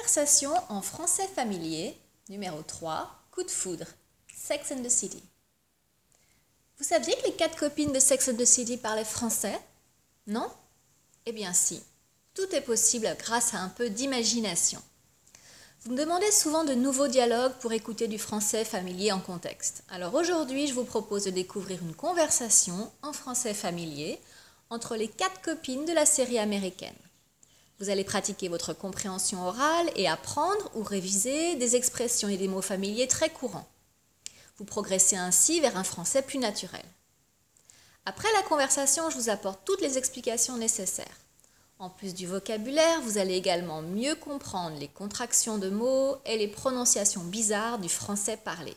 Conversation en français familier, numéro 3, coup de foudre, Sex and the City. Vous saviez que les quatre copines de Sex and the City parlaient français? Non? Eh bien si, tout est possible grâce à un peu d'imagination. Vous me demandez souvent de nouveaux dialogues pour écouter du français familier en contexte. Alors aujourd'hui, je vous propose de découvrir une conversation en français familier entre les quatre copines de la série américaine. Vous allez pratiquer votre compréhension orale et apprendre ou réviser des expressions et des mots familiers très courants. Vous progressez ainsi vers un français plus naturel. Après la conversation, je vous apporte toutes les explications nécessaires. En plus du vocabulaire, vous allez également mieux comprendre les contractions de mots et les prononciations bizarres du français parlé.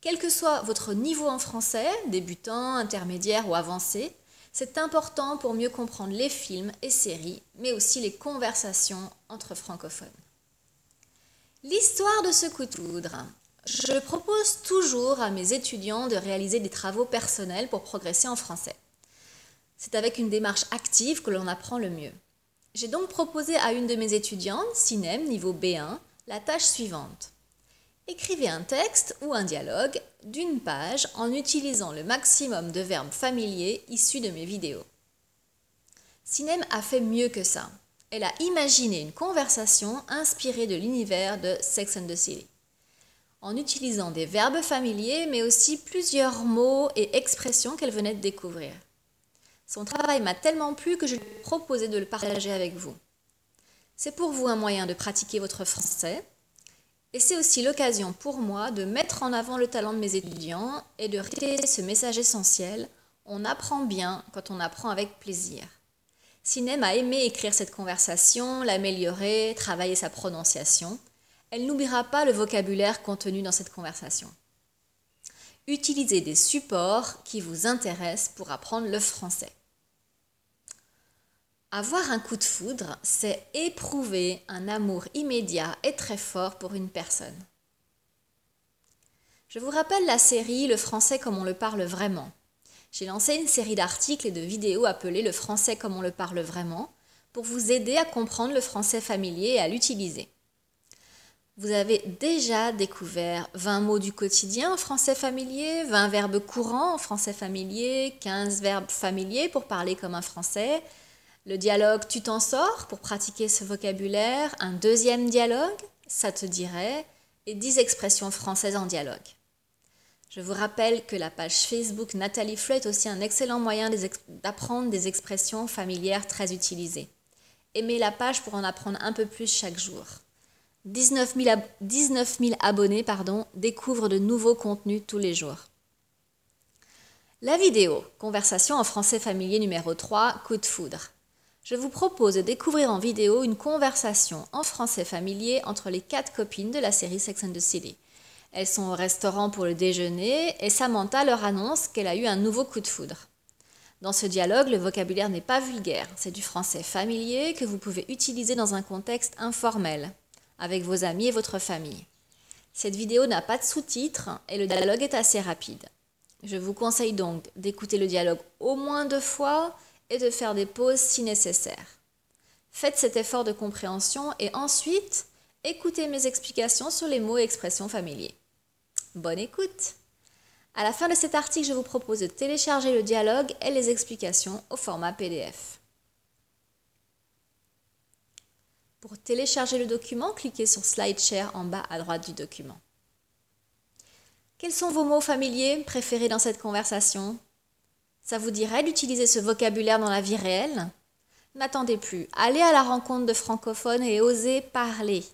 Quel que soit votre niveau en français, débutant, intermédiaire ou avancé, c'est important pour mieux comprendre les films et séries, mais aussi les conversations entre francophones. L'histoire de ce coup de foudre. Je propose toujours à mes étudiants de réaliser des travaux personnels pour progresser en français. C'est avec une démarche active que l'on apprend le mieux. J'ai donc proposé à une de mes étudiantes, Cinem, niveau B1, la tâche suivante. Écrivez un texte ou un dialogue d'une page en utilisant le maximum de verbes familiers issus de mes vidéos. Sinem a fait mieux que ça. Elle a imaginé une conversation inspirée de l'univers de Sex and the City, en utilisant des verbes familiers, mais aussi plusieurs mots et expressions qu'elle venait de découvrir. Son travail m'a tellement plu que je lui ai proposé de le partager avec vous. C'est pour vous un moyen de pratiquer votre français, et c'est aussi l'occasion pour moi de mettre en avant le talent de mes étudiants et de répéter ce message essentiel. On apprend bien quand on apprend avec plaisir. Sinem a aimé écrire cette conversation, l'améliorer, travailler sa prononciation. Elle n'oubliera pas le vocabulaire contenu dans cette conversation. Utilisez des supports qui vous intéressent pour apprendre le français. Avoir un coup de foudre, c'est éprouver un amour immédiat et très fort pour une personne. Je vous rappelle la série Le français comme on le parle vraiment. J'ai lancé une série d'articles et de vidéos appelées Le français comme on le parle vraiment pour vous aider à comprendre le français familier et à l'utiliser. Vous avez déjà découvert 20 mots du quotidien en français familier, 20 verbes courants en français familier, 15 verbes familiers pour parler comme un français, le dialogue Tu t'en sors pour pratiquer ce vocabulaire, un deuxième dialogue, ça te dirait, et 10 expressions françaises en dialogue. Je vous rappelle que la page Facebook Nathalie Fleu est aussi un excellent moyen d'apprendre des expressions familières très utilisées. Aimez la page pour en apprendre un peu plus chaque jour. 19 000, abonnés pardon, découvrent de nouveaux contenus tous les jours. La vidéo, conversation en français familier numéro 3, coup de foudre je vous propose de découvrir en vidéo une conversation en français familier entre les quatre copines de la série Sex and the City. Elles sont au restaurant pour le déjeuner et Samantha leur annonce qu'elle a eu un nouveau coup de foudre. Dans ce dialogue, le vocabulaire n'est pas vulgaire, c'est du français familier que vous pouvez utiliser dans un contexte informel, avec vos amis et votre famille. Cette vidéo n'a pas de sous-titres et le dialogue est assez rapide. Je vous conseille donc d'écouter le dialogue au moins deux fois et de faire des pauses si nécessaire. Faites cet effort de compréhension et ensuite écoutez mes explications sur les mots et expressions familiers. Bonne écoute À la fin de cet article, je vous propose de télécharger le dialogue et les explications au format PDF. Pour télécharger le document, cliquez sur SlideShare en bas à droite du document. Quels sont vos mots familiers préférés dans cette conversation? Ça vous dirait d'utiliser ce vocabulaire dans la vie réelle? N'attendez plus, allez à la rencontre de francophones et osez parler.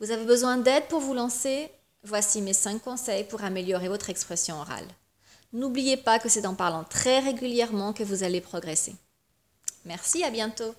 Vous avez besoin d'aide pour vous lancer? Voici mes 5 conseils pour améliorer votre expression orale. N'oubliez pas que c'est en parlant très régulièrement que vous allez progresser. Merci, à bientôt.